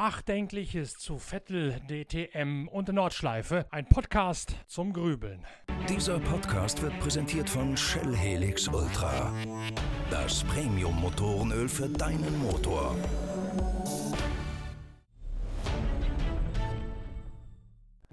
Nachdenkliches zu Vettel, DTM und Nordschleife. Ein Podcast zum Grübeln. Dieser Podcast wird präsentiert von Shell Helix Ultra. Das Premium-Motorenöl für deinen Motor.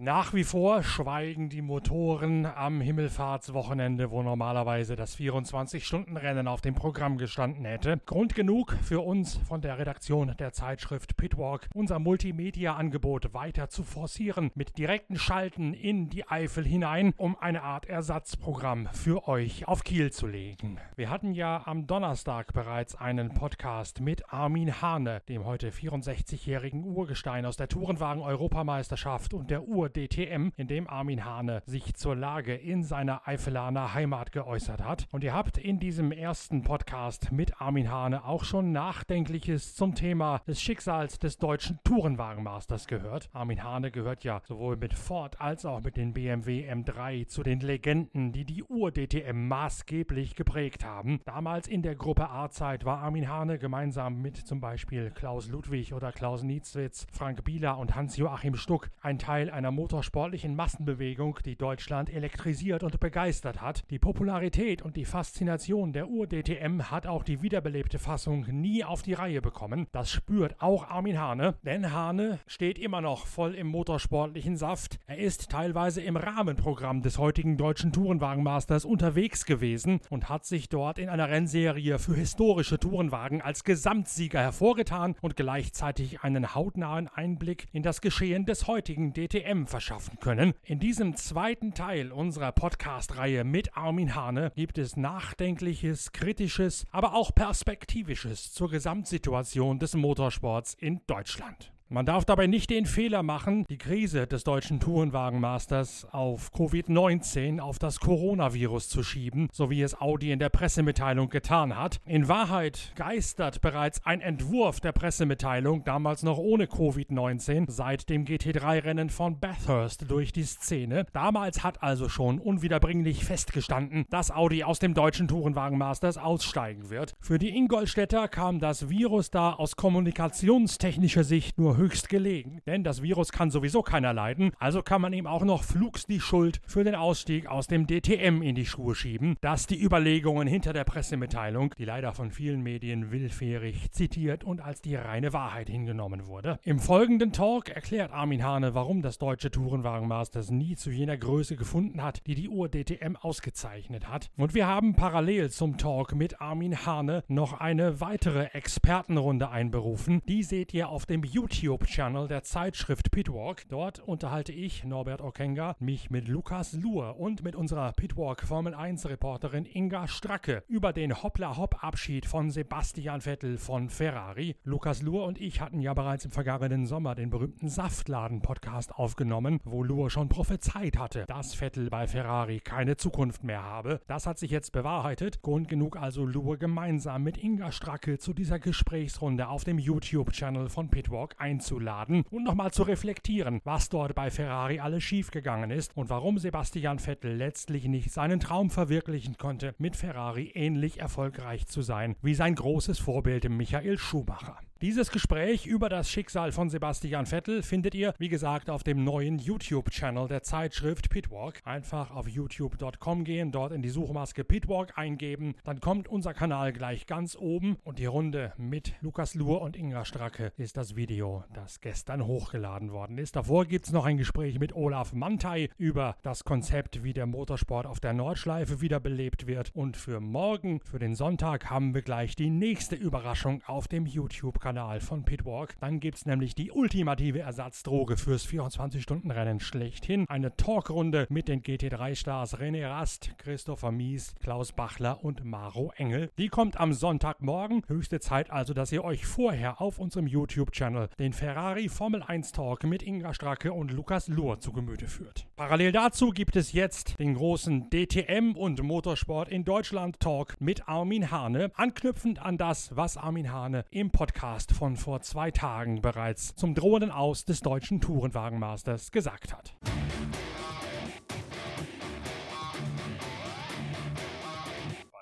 Nach wie vor schweigen die Motoren am Himmelfahrtswochenende, wo normalerweise das 24-Stunden-Rennen auf dem Programm gestanden hätte. Grund genug für uns von der Redaktion der Zeitschrift Pitwalk, unser Multimedia-Angebot weiter zu forcieren, mit direkten Schalten in die Eifel hinein, um eine Art Ersatzprogramm für euch auf Kiel zu legen. Wir hatten ja am Donnerstag bereits einen Podcast mit Armin Hane, dem heute 64-jährigen Urgestein aus der Tourenwagen-Europameisterschaft und der Uhr DTM, in dem Armin Hane sich zur Lage in seiner Eifelaner Heimat geäußert hat. Und ihr habt in diesem ersten Podcast mit Armin Hane auch schon Nachdenkliches zum Thema des Schicksals des deutschen Tourenwagenmasters gehört. Armin Hane gehört ja sowohl mit Ford als auch mit den BMW M3 zu den Legenden, die die Ur-DTM maßgeblich geprägt haben. Damals in der Gruppe A-Zeit war Armin Hane gemeinsam mit zum Beispiel Klaus Ludwig oder Klaus Nietzwitz, Frank Bieler und Hans-Joachim Stuck ein Teil einer motorsportlichen Massenbewegung, die Deutschland elektrisiert und begeistert hat. Die Popularität und die Faszination der Ur-DTM hat auch die wiederbelebte Fassung nie auf die Reihe bekommen. Das spürt auch Armin Hane, denn Hane steht immer noch voll im motorsportlichen Saft. Er ist teilweise im Rahmenprogramm des heutigen deutschen Tourenwagenmasters unterwegs gewesen und hat sich dort in einer Rennserie für historische Tourenwagen als Gesamtsieger hervorgetan und gleichzeitig einen hautnahen Einblick in das Geschehen des heutigen DTM verschaffen können. In diesem zweiten Teil unserer Podcast-Reihe mit Armin Hane gibt es Nachdenkliches, Kritisches, aber auch Perspektivisches zur Gesamtsituation des Motorsports in Deutschland. Man darf dabei nicht den Fehler machen, die Krise des deutschen Tourenwagenmasters auf Covid-19, auf das Coronavirus zu schieben, so wie es Audi in der Pressemitteilung getan hat. In Wahrheit geistert bereits ein Entwurf der Pressemitteilung, damals noch ohne Covid-19, seit dem GT3-Rennen von Bathurst durch die Szene. Damals hat also schon unwiederbringlich festgestanden, dass Audi aus dem deutschen Tourenwagenmasters aussteigen wird. Für die Ingolstädter kam das Virus da aus kommunikationstechnischer Sicht nur höchst gelegen, denn das Virus kann sowieso keiner leiden, also kann man ihm auch noch flugs die Schuld für den Ausstieg aus dem DTM in die Schuhe schieben. Das die Überlegungen hinter der Pressemitteilung, die leider von vielen Medien willfährig zitiert und als die reine Wahrheit hingenommen wurde. Im folgenden Talk erklärt Armin Hane, warum das deutsche Tourenwagenmasters nie zu jener Größe gefunden hat, die die Uhr DTM ausgezeichnet hat. Und wir haben parallel zum Talk mit Armin Hane noch eine weitere Expertenrunde einberufen. Die seht ihr auf dem YouTube YouTube-Channel der Zeitschrift Pitwalk. Dort unterhalte ich, Norbert Okenga, mich mit Lukas Luhr und mit unserer Pitwalk Formel 1 Reporterin Inga Stracke über den Hoppla-Hopp-Abschied von Sebastian Vettel von Ferrari. Lukas Luhr und ich hatten ja bereits im vergangenen Sommer den berühmten Saftladen-Podcast aufgenommen, wo Luhr schon prophezeit hatte, dass Vettel bei Ferrari keine Zukunft mehr habe. Das hat sich jetzt bewahrheitet. Grund genug also Luhr gemeinsam mit Inga Stracke zu dieser Gesprächsrunde auf dem YouTube-Channel von Pitwalk einzuladen einzuladen und nochmal zu reflektieren, was dort bei Ferrari alles schiefgegangen ist und warum Sebastian Vettel letztlich nicht seinen Traum verwirklichen konnte, mit Ferrari ähnlich erfolgreich zu sein wie sein großes Vorbild Michael Schumacher. Dieses Gespräch über das Schicksal von Sebastian Vettel findet ihr, wie gesagt, auf dem neuen YouTube-Channel der Zeitschrift Pitwalk. Einfach auf youtube.com gehen, dort in die Suchmaske Pitwalk eingeben, dann kommt unser Kanal gleich ganz oben und die Runde mit Lukas Luhr und Inga Stracke ist das Video, das gestern hochgeladen worden ist. Davor gibt es noch ein Gespräch mit Olaf Mantei über das Konzept, wie der Motorsport auf der Nordschleife wiederbelebt wird. Und für morgen, für den Sonntag, haben wir gleich die nächste Überraschung auf dem YouTube-Kanal. YouTube-Kanal von Pitwalk. Dann gibt es nämlich die ultimative Ersatzdroge fürs 24-Stunden-Rennen schlechthin. Eine Talkrunde mit den GT3-Stars René Rast, Christopher Mies, Klaus Bachler und Maro Engel. Die kommt am Sonntagmorgen. Höchste Zeit also, dass ihr euch vorher auf unserem YouTube-Channel den Ferrari Formel 1 Talk mit Inga Stracke und Lukas Luhr zu Gemüte führt. Parallel dazu gibt es jetzt den großen DTM und Motorsport in Deutschland Talk mit Armin Hane, anknüpfend an das, was Armin Hane im Podcast Podcast von vor zwei Tagen bereits zum drohenden Aus des deutschen Tourenwagenmasters gesagt hat.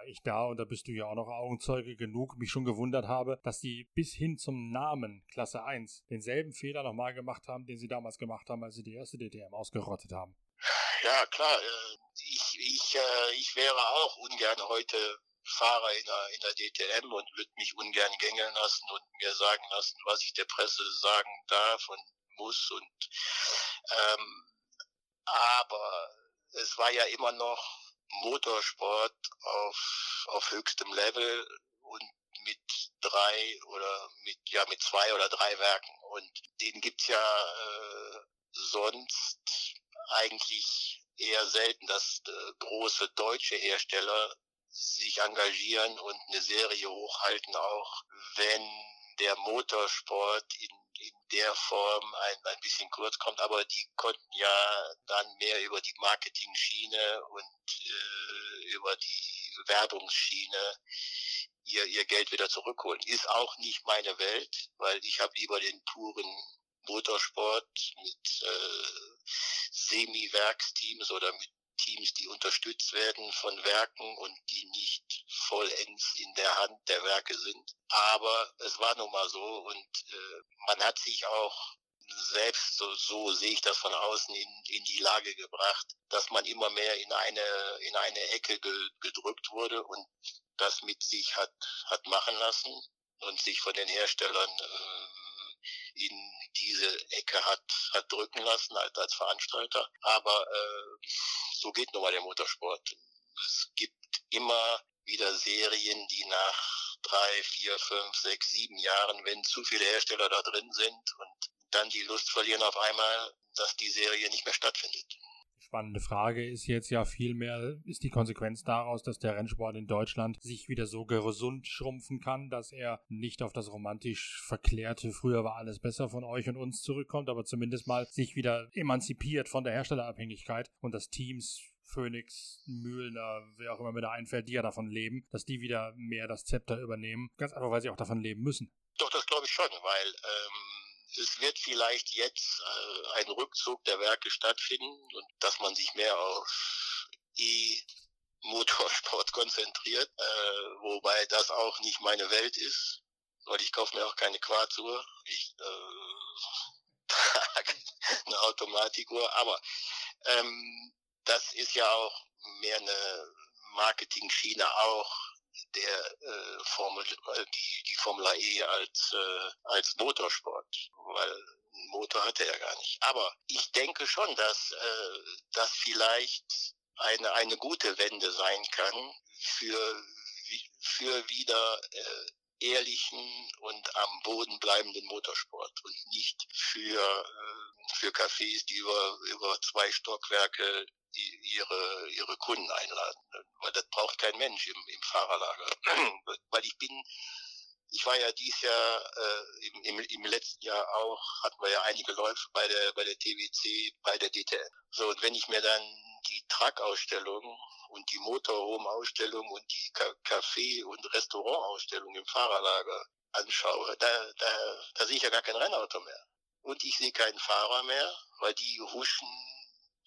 ich da, und da bist du ja auch noch Augenzeuge genug, mich schon gewundert habe, dass die bis hin zum Namen Klasse 1 denselben Fehler nochmal gemacht haben, den sie damals gemacht haben, als sie die erste DTM ausgerottet haben. Ja, klar. Äh, ich, ich, äh, ich wäre auch ungern heute Fahrer in der, in der DTM und würde mich ungern gängeln lassen und mir sagen lassen, was ich der Presse sagen darf und muss. Und ähm, aber es war ja immer noch Motorsport auf, auf höchstem Level und mit drei oder mit ja mit zwei oder drei Werken und den gibt's ja äh, sonst eigentlich eher selten, dass äh, große deutsche Hersteller sich engagieren und eine Serie hochhalten, auch wenn der Motorsport in, in der Form ein, ein bisschen kurz kommt. Aber die konnten ja dann mehr über die Marketing-Schiene und äh, über die Werbungsschiene ihr, ihr Geld wieder zurückholen. Ist auch nicht meine Welt, weil ich habe lieber den puren Motorsport mit äh, Semi-Werksteams oder mit Teams, die unterstützt werden von Werken und die nicht vollends in der Hand der Werke sind. Aber es war nun mal so und äh, man hat sich auch selbst, so, so sehe ich das von außen, in, in die Lage gebracht, dass man immer mehr in eine, in eine Ecke ge, gedrückt wurde und das mit sich hat, hat machen lassen und sich von den Herstellern äh, in diese Ecke hat, hat drücken lassen als, als Veranstalter. Aber äh, so geht nun mal der Motorsport. Es gibt immer wieder Serien, die nach drei, vier, fünf, sechs, sieben Jahren, wenn zu viele Hersteller da drin sind und dann die Lust verlieren auf einmal, dass die Serie nicht mehr stattfindet spannende Frage ist jetzt ja vielmehr, ist die Konsequenz daraus, dass der Rennsport in Deutschland sich wieder so gesund schrumpfen kann, dass er nicht auf das romantisch verklärte, früher war alles besser von euch und uns zurückkommt, aber zumindest mal sich wieder emanzipiert von der Herstellerabhängigkeit und dass Teams Phoenix, Mühlner, wer auch immer mir da einfällt, die ja davon leben, dass die wieder mehr das Zepter übernehmen. Ganz einfach, weil sie auch davon leben müssen. Doch, das glaube ich schon, weil ähm es wird vielleicht jetzt äh, ein Rückzug der Werke stattfinden und dass man sich mehr auf E-Motorsport konzentriert, äh, wobei das auch nicht meine Welt ist, weil ich kaufe mir auch keine Quarzuhr. Ich äh, trage eine Automatikuhr, aber ähm, das ist ja auch mehr eine Marketing-Schiene auch der äh, Formel, äh, die, die Formel E als, äh, als Motorsport, weil Motor hatte er gar nicht. Aber ich denke schon, dass äh, das vielleicht eine, eine gute Wende sein kann für, für wieder äh, ehrlichen und am Boden bleibenden Motorsport und nicht für, äh, für Cafés, die über, über zwei Stockwerke ihre, ihre Kunden einladen. Weil das braucht kein Mensch im, im Fahrerlager. Weil ich bin, ich war ja dieses Jahr, äh, im, im, im letzten Jahr auch, hatten wir ja einige Läufe bei der, bei der TWC, bei der DTM. So, und wenn ich mir dann die Truck-Ausstellung und die Motorhome-Ausstellung und die Café- und Restaurant-Ausstellung im Fahrerlager anschaue, da, da, da sehe ich ja gar kein Rennauto mehr. Und ich sehe keinen Fahrer mehr, weil die huschen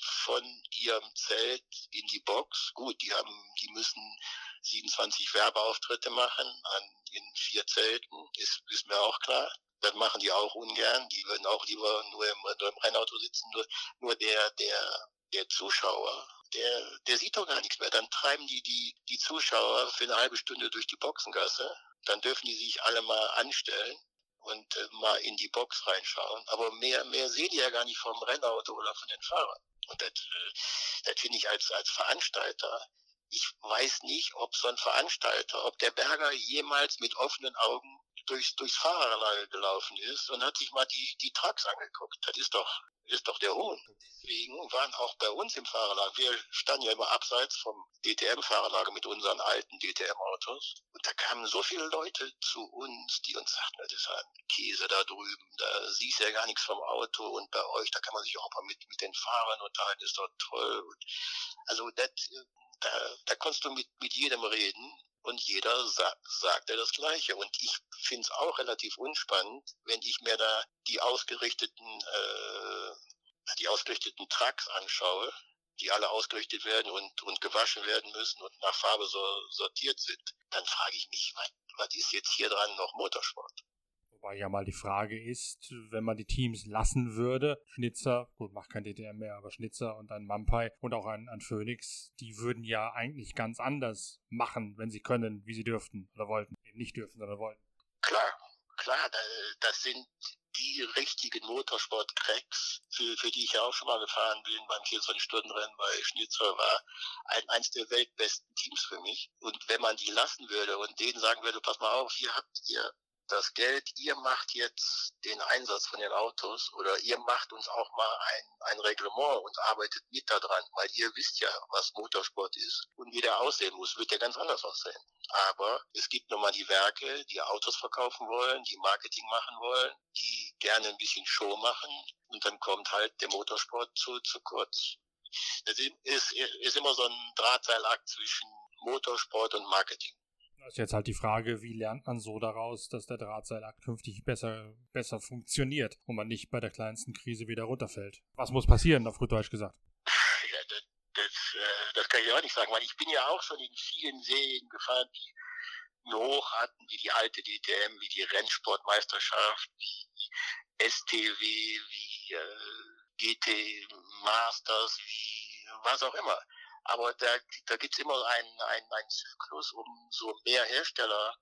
von ihrem Zelt in die Box. Gut, die haben, die müssen 27 Werbeauftritte machen an, in vier Zelten, ist, ist mir auch klar. Das machen die auch ungern. Die würden auch lieber nur im, nur im Rennauto sitzen. Nur, nur der, der, der Zuschauer, der, der sieht doch gar nichts mehr. Dann treiben die, die die Zuschauer für eine halbe Stunde durch die Boxengasse. Dann dürfen die sich alle mal anstellen und äh, mal in die Box reinschauen. Aber mehr, mehr sehen die ja gar nicht vom Rennauto oder von den Fahrern. Und das, äh, das finde ich als, als Veranstalter, ich weiß nicht, ob so ein Veranstalter, ob der Berger jemals mit offenen Augen durchs, durchs Fahrerlager gelaufen ist und hat sich mal die, die Trucks angeguckt. Das ist doch, ist doch der Hohn. Deswegen waren auch bei uns im Fahrerlager, wir standen ja immer abseits vom DTM-Fahrerlager mit unseren alten DTM-Autos. Und da kamen so viele Leute zu uns, die uns sagten, das ist ein Käse da drüben, da siehst du ja gar nichts vom Auto und bei euch, da kann man sich auch mal mit, mit den Fahrern unterhalten, ist doch toll. Und also das, da, da konntest du mit, mit jedem reden und jeder sa sagte das Gleiche. Und ich finde es auch relativ unspannend, wenn ich mir da die ausgerichteten, äh, die ausgerichteten Trucks anschaue, die alle ausgerichtet werden und, und gewaschen werden müssen und nach Farbe so, sortiert sind, dann frage ich mich, was, was ist jetzt hier dran noch Motorsport? Wobei ja mal die Frage ist, wenn man die Teams lassen würde, Schnitzer, gut, macht kein DTM mehr, aber Schnitzer und ein Mampai und auch ein, ein Phoenix, die würden ja eigentlich ganz anders machen, wenn sie können, wie sie dürften oder wollten. Eben nicht dürften, sondern wollten. Klar, klar, das sind die richtigen Motorsport-Cracks, für, für die ich ja auch schon mal gefahren bin beim 24-Stunden-Rennen bei Schnitzer, war ein, eins der weltbesten Teams für mich. Und wenn man die lassen würde und denen sagen würde, pass mal auf, hier habt ihr das Geld, ihr macht jetzt den Einsatz von den Autos oder ihr macht uns auch mal ein, ein Reglement und arbeitet mit daran, weil ihr wisst ja, was Motorsport ist und wie der aussehen muss, wird der ganz anders aussehen. Aber es gibt nun mal die Werke, die Autos verkaufen wollen, die Marketing machen wollen, die gerne ein bisschen Show machen und dann kommt halt der Motorsport zu, zu kurz. Das ist, ist immer so ein Drahtseilakt zwischen Motorsport und Marketing. Das ist jetzt halt die Frage, wie lernt man so daraus, dass der Drahtseilakt künftig besser, besser funktioniert und man nicht bei der kleinsten Krise wieder runterfällt. Was muss passieren, auf gut Deutsch gesagt? Ja, das, das, äh, das kann ich auch nicht sagen, weil ich bin ja auch schon in vielen Serien gefahren, die hoch hatten, wie die alte DTM, wie die Rennsportmeisterschaft, wie STW, wie äh, GT Masters, wie was auch immer. Aber da, da gibt es immer einen, einen, einen Zyklus, umso mehr Hersteller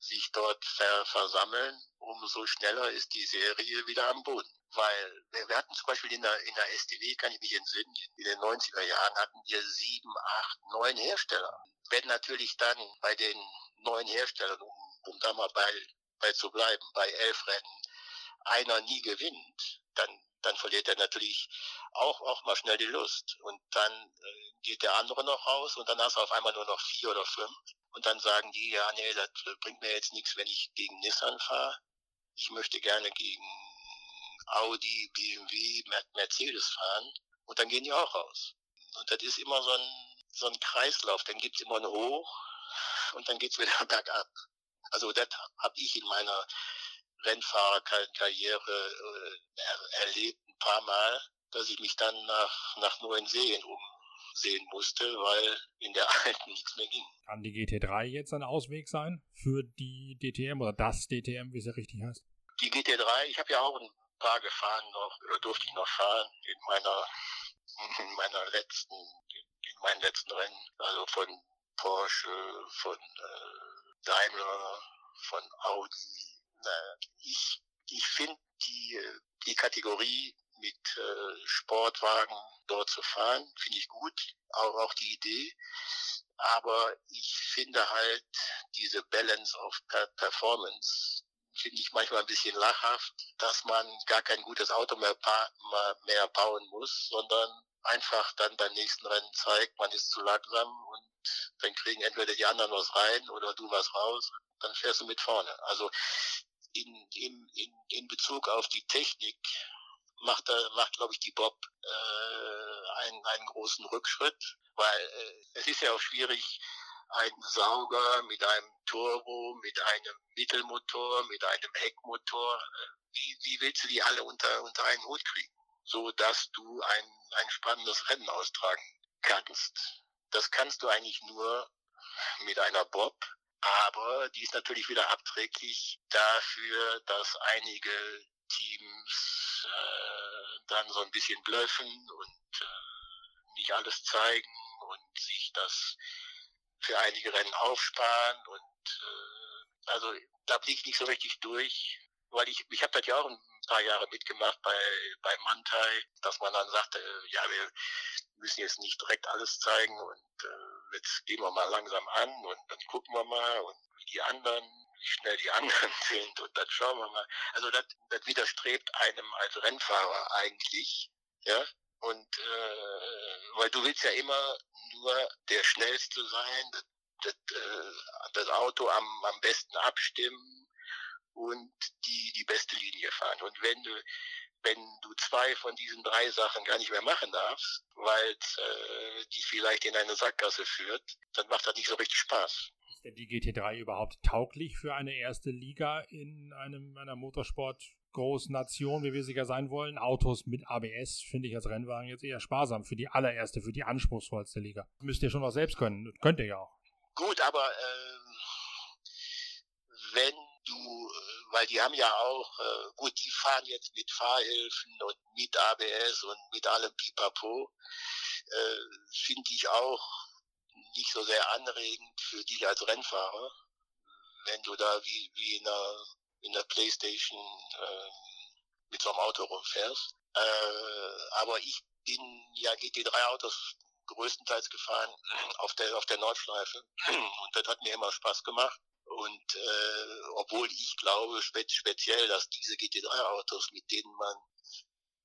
sich dort ver versammeln, umso schneller ist die Serie wieder am Boden. Weil wir, hatten zum Beispiel in der, in der STW, kann ich mich entsinnen, in den 90er Jahren hatten wir sieben, acht, neun Hersteller. Wenn natürlich dann bei den neuen Herstellern, um, um da mal bei, bei zu bleiben, bei elf Rennen, einer nie gewinnt, dann dann verliert er natürlich auch, auch mal schnell die Lust. Und dann äh, geht der andere noch raus und dann hast du auf einmal nur noch vier oder fünf. Und dann sagen die, ja, nee, das bringt mir jetzt nichts, wenn ich gegen Nissan fahre. Ich möchte gerne gegen Audi, BMW, Mercedes fahren. Und dann gehen die auch raus. Und das ist immer so ein, so ein Kreislauf. Dann gibt's immer ein Hoch und dann geht's wieder bergab. Also das habe ich in meiner Rennfahrerkarriere äh, er, erlebt ein paar Mal, dass ich mich dann nach, nach neuen Serien umsehen musste, weil in der alten nichts mehr ging. Kann die GT3 jetzt ein Ausweg sein für die DTM oder das DTM, wie es ja richtig heißt? Die GT3, ich habe ja auch ein paar gefahren noch, oder durfte ich noch fahren in meiner, in meiner letzten, in meinen letzten Rennen, also von Porsche, von äh, Daimler, von Audi, ich, ich finde die, die Kategorie mit äh, Sportwagen dort zu fahren, finde ich gut, auch, auch die Idee. Aber ich finde halt diese Balance of Performance finde ich manchmal ein bisschen lachhaft, dass man gar kein gutes Auto mehr, mehr bauen muss, sondern einfach dann beim nächsten Rennen zeigt, man ist zu langsam und dann kriegen entweder die anderen was rein oder du was raus, dann fährst du mit vorne. Also in, in, in, in Bezug auf die Technik macht, macht glaube ich, die Bob äh, einen, einen großen Rückschritt, weil äh, es ist ja auch schwierig, einen Sauger mit einem Turbo, mit einem Mittelmotor, mit einem Heckmotor, äh, wie, wie willst du die alle unter, unter einen Hut kriegen, so dass du ein, ein spannendes Rennen austragen kannst. Das kannst du eigentlich nur mit einer Bob, aber die ist natürlich wieder abträglich dafür, dass einige Teams äh, dann so ein bisschen blöffen und äh, nicht alles zeigen und sich das für einige Rennen aufsparen und äh, also da blieb ich nicht so richtig durch, weil ich ich habe das ja auch paar Jahre mitgemacht bei bei Mantai, dass man dann sagte, ja wir müssen jetzt nicht direkt alles zeigen und äh, jetzt gehen wir mal langsam an und dann gucken wir mal und wie die anderen, wie schnell die anderen sind und dann schauen wir mal. Also das, das widerstrebt einem als Rennfahrer eigentlich, ja. Und äh, weil du willst ja immer nur der Schnellste sein, das, das, äh, das Auto am, am besten abstimmen und die, die beste Linie fahren. Und wenn du wenn du zwei von diesen drei Sachen gar nicht mehr machen darfst, weil äh, die vielleicht in eine Sackgasse führt, dann macht das nicht so richtig Spaß. Ist denn die GT3 überhaupt tauglich für eine erste Liga in einem einer Motorsport großen Nation, wie wir sicher sein wollen, Autos mit ABS finde ich als Rennwagen jetzt eher sparsam für die allererste, für die anspruchsvollste Liga. Müsst ihr schon was selbst können. Könnt ihr ja auch. Gut, aber äh, wenn du, weil die haben ja auch, äh, gut, die fahren jetzt mit Fahrhilfen und mit ABS und mit allem Pipapo, äh, finde ich auch nicht so sehr anregend für dich als Rennfahrer, wenn du da wie, wie in einer, in der Playstation äh, mit so einem Auto rumfährst. Äh, aber ich bin ja GT3-Autos größtenteils gefahren auf der, auf der Nordschleife und das hat mir immer Spaß gemacht. Und äh, obwohl ich glaube spe speziell, dass diese GT3-Autos, mit denen man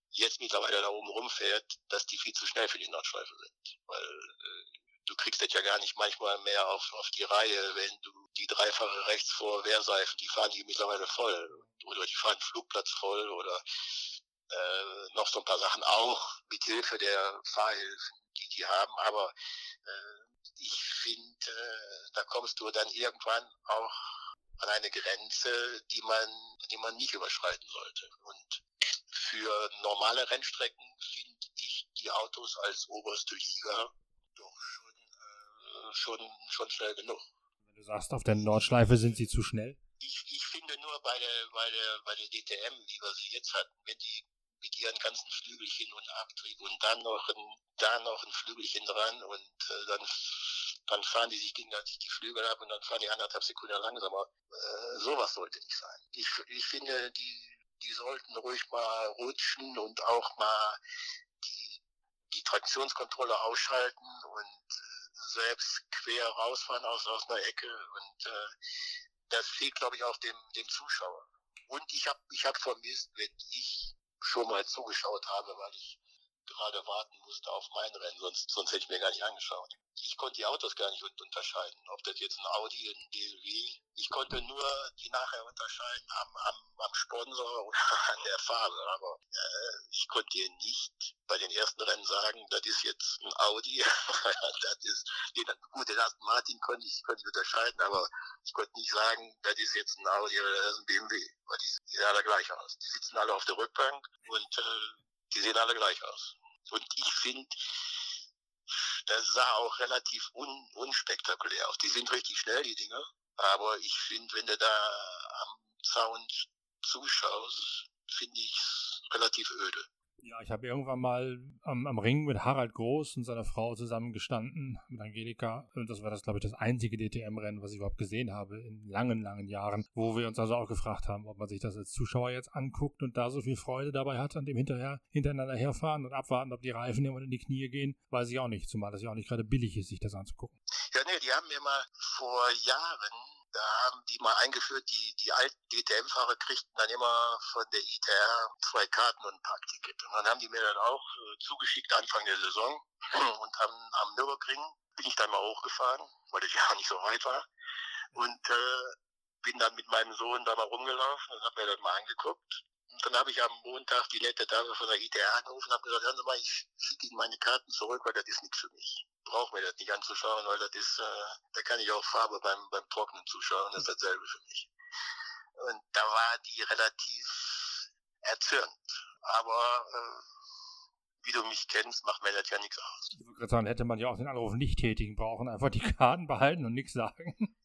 jetzt mittlerweile da oben rumfährt, dass die viel zu schnell für die Nordschleife sind. Weil äh, du kriegst das ja gar nicht manchmal mehr auf, auf die Reihe, wenn du die dreifache rechts vor Wehrseifen, die fahren die mittlerweile voll. Oder die fahren Flugplatz voll oder äh, noch so ein paar Sachen auch mit Hilfe der Fahrhilfen, die die haben. Aber äh, ich finde, äh, da kommst du dann irgendwann auch an eine Grenze, die man, die man nicht überschreiten sollte. Und für normale Rennstrecken finde ich die Autos als oberste Liga doch schon, äh, schon, schon schnell genug. Wenn du sagst, auf der Nordschleife sind sie zu schnell? Ich, ich finde nur bei der, bei der, bei der DTM, wie wir sie jetzt hatten, wenn die mit ihren ganzen Flügelchen und Abtrieb und dann noch ein, da noch ein Flügelchen dran und äh, dann, dann fahren die sich gegenseitig die Flügel ab und dann fahren die anderthalb Sekunden langsamer. Äh, sowas sollte nicht sein. Ich, ich finde, die, die sollten ruhig mal rutschen und auch mal die, die Traktionskontrolle ausschalten und äh, selbst quer rausfahren aus, aus einer Ecke und äh, das fehlt, glaube ich, auch dem, dem Zuschauer. Und ich habe ich hab vermisst, wenn ich schon mal zugeschaut habe, weil ich gerade warten musste auf mein Rennen, sonst, sonst hätte ich mir gar nicht angeschaut. Ich konnte die Autos gar nicht unterscheiden, ob das jetzt ein Audi, ein DLW. Ich konnte nur die nachher unterscheiden am, am, am Sponsor oder an der Farbe. Aber äh, ich konnte dir nicht bei den ersten Rennen sagen, das ist jetzt ein Audi. das ist, den, gut, den Aston Martin konnte ich, konnte ich unterscheiden, aber ich konnte nicht sagen, das ist jetzt ein Audi oder das ist ein BMW. Weil die, die sehen alle gleich aus. Die sitzen alle auf der Rückbank und äh, die sehen alle gleich aus. Und ich finde, das sah auch relativ un, unspektakulär aus. Die sind richtig schnell, die Dinger. Aber ich finde, wenn du da am Zaun zuschaust, finde ich es relativ öde. Ja, ich habe irgendwann mal am, am, Ring mit Harald Groß und seiner Frau zusammengestanden, mit Angelika. Und das war das, glaube ich, das einzige DTM-Rennen, was ich überhaupt gesehen habe in langen, langen Jahren, wo wir uns also auch gefragt haben, ob man sich das als Zuschauer jetzt anguckt und da so viel Freude dabei hat, an dem hinterher, hintereinander herfahren und abwarten, ob die Reifen immer in die Knie gehen, weiß ich auch nicht, zumal das ja auch nicht gerade billig ist, sich das anzugucken. Ja, nee, die haben mir mal vor Jahren da haben die mal eingeführt, die, die alten DTM-Fahrer kriegten dann immer von der ITR zwei Karten und ein Parkticket. Und dann haben die mir dann auch äh, zugeschickt Anfang der Saison und haben am Nürburgring bin ich dann mal hochgefahren, weil das ja auch nicht so weit war. Und äh, bin dann mit meinem Sohn da mal rumgelaufen und habe mir das mal angeguckt. Und dann habe ich am Montag die nette Dame von der ITR angerufen und habe gesagt, hören Sie mal, ich schicke Ihnen meine Karten zurück, weil das ist nichts für mich brauche mir das nicht anzuschauen, weil das ist, äh, da kann ich auch Farbe beim, beim Trocknen zuschauen, das ist dasselbe für mich. Und da war die relativ erzürnt. Aber äh, wie du mich kennst, macht mir das ja nichts aus. Ich würde gerade sagen, hätte man ja auch den Anruf nicht tätigen brauchen, einfach die Karten behalten und nichts sagen.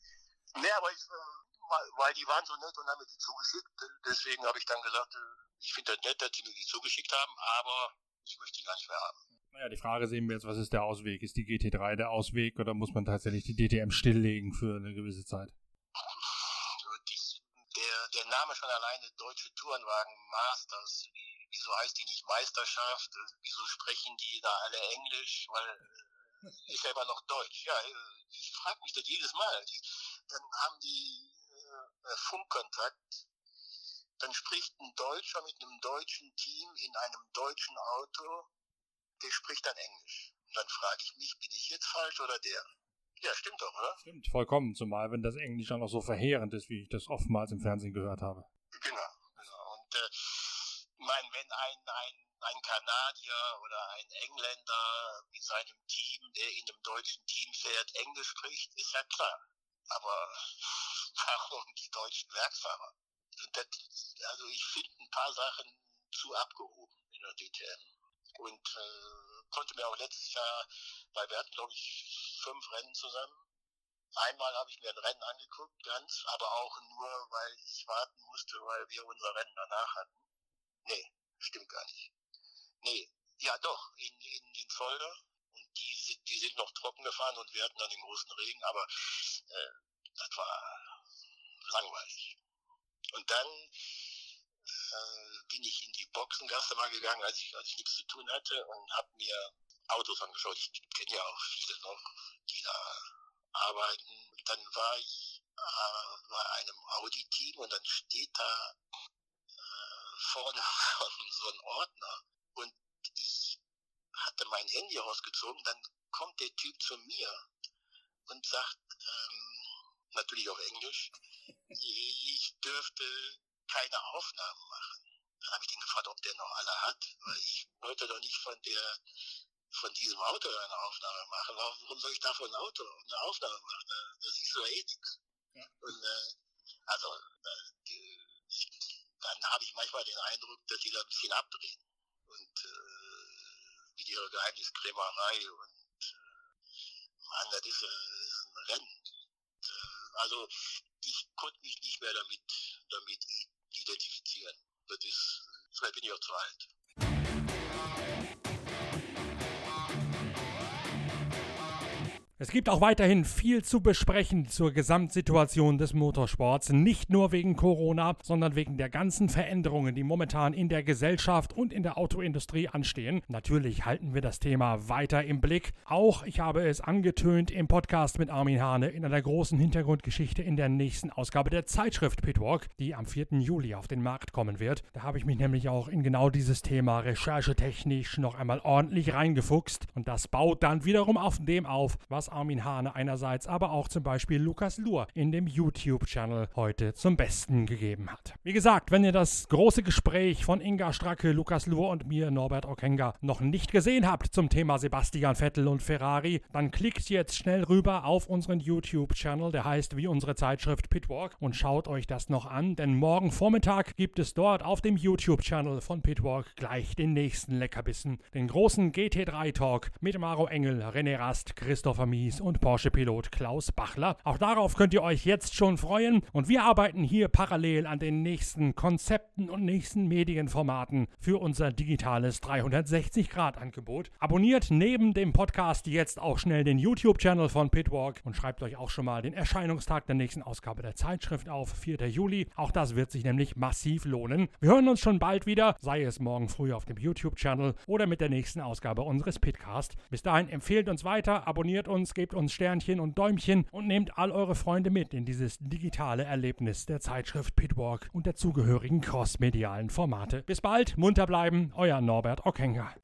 Nee, aber ich, äh, weil die waren so nett und haben mir die zugeschickt. Deswegen habe ich dann gesagt, äh, ich finde das nett, dass sie mir die zugeschickt haben, aber ich möchte die gar nicht mehr haben. Naja, die Frage sehen wir jetzt, was ist der Ausweg? Ist die GT3 der Ausweg oder muss man tatsächlich die DTM stilllegen für eine gewisse Zeit? Der, der Name schon alleine Deutsche Tourenwagen Masters, wieso heißt die nicht Meisterschaft? Wieso sprechen die da alle Englisch? Weil ist ja immer noch Deutsch. Ja, ich frage mich das jedes Mal. Die, dann haben die äh, Funkkontakt dann spricht ein Deutscher mit einem deutschen Team in einem deutschen Auto der spricht dann Englisch. Und dann frage ich mich, bin ich jetzt falsch oder der? Ja, stimmt doch, oder? Stimmt, vollkommen, zumal wenn das Englisch dann auch so verheerend ist, wie ich das oftmals im Fernsehen gehört habe. Genau, genau. Und äh, mein, wenn ein, ein, ein Kanadier oder ein Engländer mit seinem Team, der in einem deutschen Team fährt, Englisch spricht, ist ja klar. Aber warum die deutschen Werksfahrer? das, also ich finde ein paar Sachen zu abgehoben in der DTM. Und äh, konnte mir auch letztes Jahr, weil wir hatten, glaube ich, fünf Rennen zusammen. Einmal habe ich mir ein Rennen angeguckt, ganz, aber auch nur, weil ich warten musste, weil wir unser Rennen danach hatten. Nee, stimmt gar nicht. Nee, ja doch, in, in, in Zolder. Und die, die sind noch trocken gefahren und wir hatten dann den großen Regen, aber äh, das war langweilig. Und dann äh, bin ich in die Boxengasse mal gegangen, als ich, als ich nichts zu tun hatte und habe mir Autos angeschaut. Ich kenne ja auch viele noch, die da arbeiten. Und dann war ich äh, bei einem Audi-Team und dann steht da äh, vorne so ein Ordner und ich hatte mein Handy rausgezogen. Dann kommt der Typ zu mir und sagt, ähm, natürlich auf Englisch, ich dürfte keine Aufnahmen machen. Dann habe ich den gefragt, ob der noch alle hat, weil ich wollte doch nicht von der von diesem Auto eine Aufnahme machen. Warum soll ich davon ein Auto eine Aufnahme machen? Das siehst du eh nichts. Ja. Und äh, also äh, dann habe ich manchmal den Eindruck, dass die da ein bisschen abdrehen und äh, mit ihrer Geheimniskrämerei und äh, Mann, das ist, äh, ist ein Rennen. Und, äh, also ich konnte mich nicht mehr damit, damit identifizieren. Das ist, vielleicht bin ich auch zu alt. Es gibt auch weiterhin viel zu besprechen zur Gesamtsituation des Motorsports, nicht nur wegen Corona, sondern wegen der ganzen Veränderungen, die momentan in der Gesellschaft und in der Autoindustrie anstehen. Natürlich halten wir das Thema weiter im Blick. Auch ich habe es angetönt im Podcast mit Armin Hane in einer großen Hintergrundgeschichte in der nächsten Ausgabe der Zeitschrift Pitwalk, die am 4. Juli auf den Markt kommen wird. Da habe ich mich nämlich auch in genau dieses Thema recherchetechnisch noch einmal ordentlich reingefuchst und das baut dann wiederum auf dem auf, was Armin Hane einerseits, aber auch zum Beispiel Lukas Luhr in dem YouTube-Channel heute zum Besten gegeben hat. Wie gesagt, wenn ihr das große Gespräch von Inga Stracke, Lukas Luhr und mir, Norbert Okenga, noch nicht gesehen habt zum Thema Sebastian Vettel und Ferrari, dann klickt jetzt schnell rüber auf unseren YouTube-Channel, der heißt wie unsere Zeitschrift Pitwalk und schaut euch das noch an, denn morgen Vormittag gibt es dort auf dem YouTube-Channel von Pitwalk gleich den nächsten Leckerbissen, den großen GT3-Talk mit Maro Engel, René Rast, Christopher Mies, Mies und Porsche-Pilot Klaus Bachler. Auch darauf könnt ihr euch jetzt schon freuen. Und wir arbeiten hier parallel an den nächsten Konzepten und nächsten Medienformaten für unser digitales 360-Grad-Angebot. Abonniert neben dem Podcast jetzt auch schnell den YouTube-Channel von Pitwalk und schreibt euch auch schon mal den Erscheinungstag der nächsten Ausgabe der Zeitschrift auf, 4. Juli. Auch das wird sich nämlich massiv lohnen. Wir hören uns schon bald wieder, sei es morgen früh auf dem YouTube-Channel oder mit der nächsten Ausgabe unseres Pitcast. Bis dahin empfehlt uns weiter, abonniert uns uns, gebt uns Sternchen und Däumchen und nehmt all eure Freunde mit in dieses digitale Erlebnis der Zeitschrift Pitwalk und der zugehörigen crossmedialen Formate. Bis bald, munter bleiben, euer Norbert Ockenger.